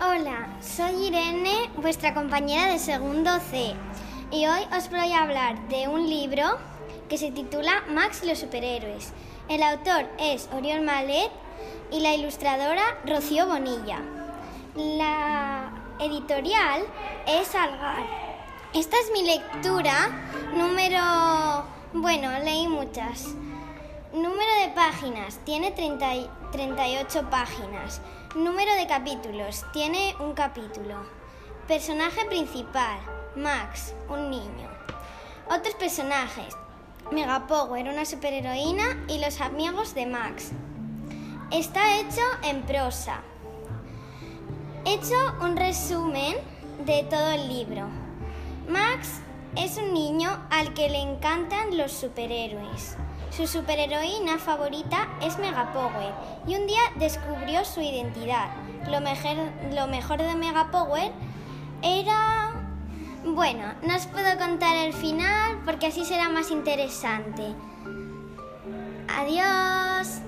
Hola, soy Irene, vuestra compañera de segundo C, y hoy os voy a hablar de un libro que se titula Max y los superhéroes. El autor es Oriol Malet y la ilustradora Rocío Bonilla. La editorial es Algar. Esta es mi lectura número... Bueno, leí muchas. Número de páginas, tiene 30 y- 38 páginas. Número de capítulos, tiene un capítulo. Personaje principal, Max, un niño. Otros personajes, Megapower, una superheroína y los amigos de Max. Está hecho en prosa. He hecho un resumen de todo el libro. Max es un niño al que le encantan los superhéroes. Su superheroína favorita es Megapower y un día descubrió su identidad. Lo mejor, lo mejor de Megapower era... Bueno, no os puedo contar el final porque así será más interesante. Adiós.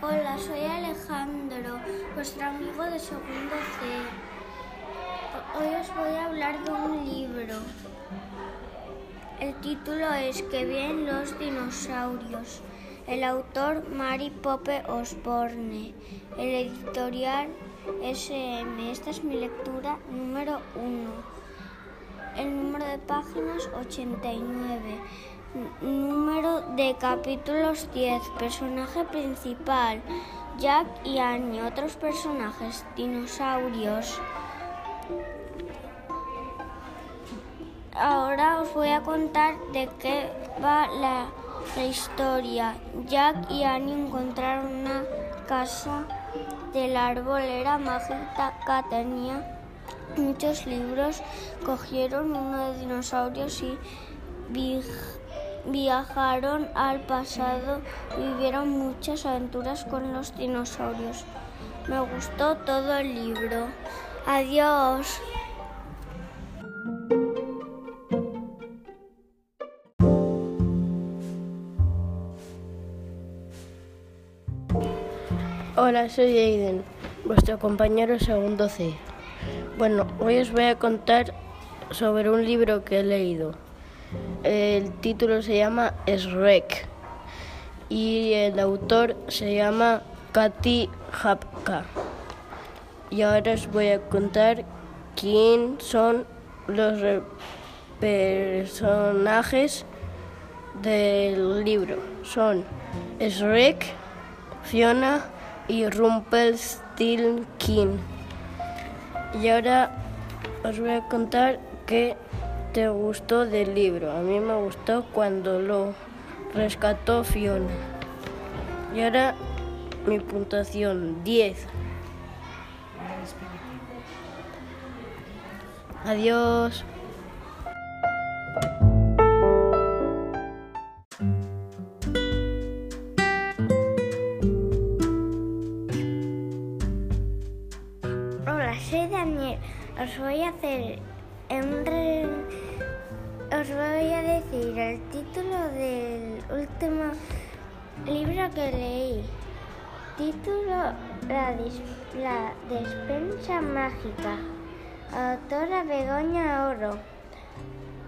Hola, soy Alejandro, vuestro amigo de segundo C. Hoy os voy a hablar de un libro. El título es Que bien los dinosaurios. El autor Mary Pope Osborne. El editorial SM. Esta es mi lectura número uno. El número de páginas 89. N- Número de capítulos 10. Personaje principal. Jack y Annie. Otros personajes. Dinosaurios. Ahora os voy a contar de qué va la, la historia. Jack y Annie encontraron una casa de la arbolera mágica tenía muchos libros. Cogieron uno de dinosaurios y vi- viajaron al pasado vivieron muchas aventuras con los dinosaurios. Me gustó todo el libro. Adiós. Hola, soy Aiden, vuestro compañero segundo C. Bueno, hoy os voy a contar sobre un libro que he leído. El título se llama Shrek y el autor se llama Katy Hapka. Y ahora os voy a contar quién son los personajes del libro. Son Shrek, Fiona y Rumpelstiltskin. Y ahora os voy a contar qué te gustó del libro. A mí me gustó cuando lo rescató Fiona. Y ahora mi puntuación 10. Adiós. Os voy a hacer os voy a decir el título del último libro que leí. Título La, despensa mágica. Autora Begoña Oro.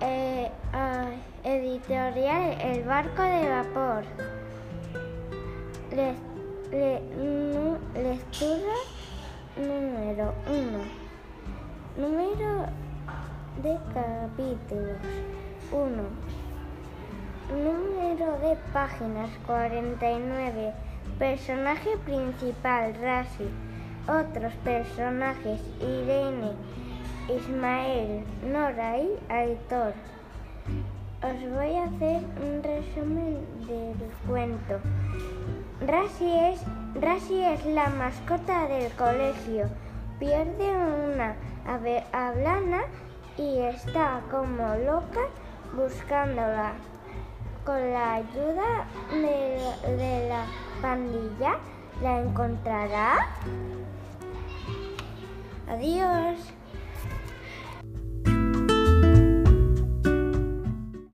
Eh, ah, editorial El barco de vapor. Le- lectura Número 1. Número de capítulos 1. Número de páginas 49. Personaje principal Rasi. Otros personajes Irene, Ismael, Nora y Aitor. Os voy a hacer un resumen del cuento. Rasi es, Rasi es la mascota del colegio. Pierde una ave hablana y está como loca buscándola. Con la ayuda de, de la pandilla, ¿la encontrará? Adiós.